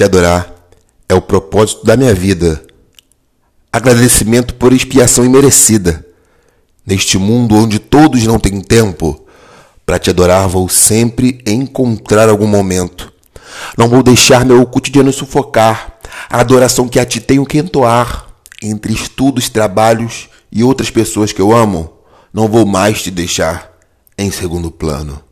Te adorar é o propósito da minha vida. Agradecimento por expiação imerecida. Neste mundo onde todos não têm tempo, para te adorar vou sempre encontrar algum momento. Não vou deixar meu cotidiano sufocar a adoração que a ti tenho que entoar. Entre estudos, trabalhos e outras pessoas que eu amo, não vou mais te deixar em segundo plano.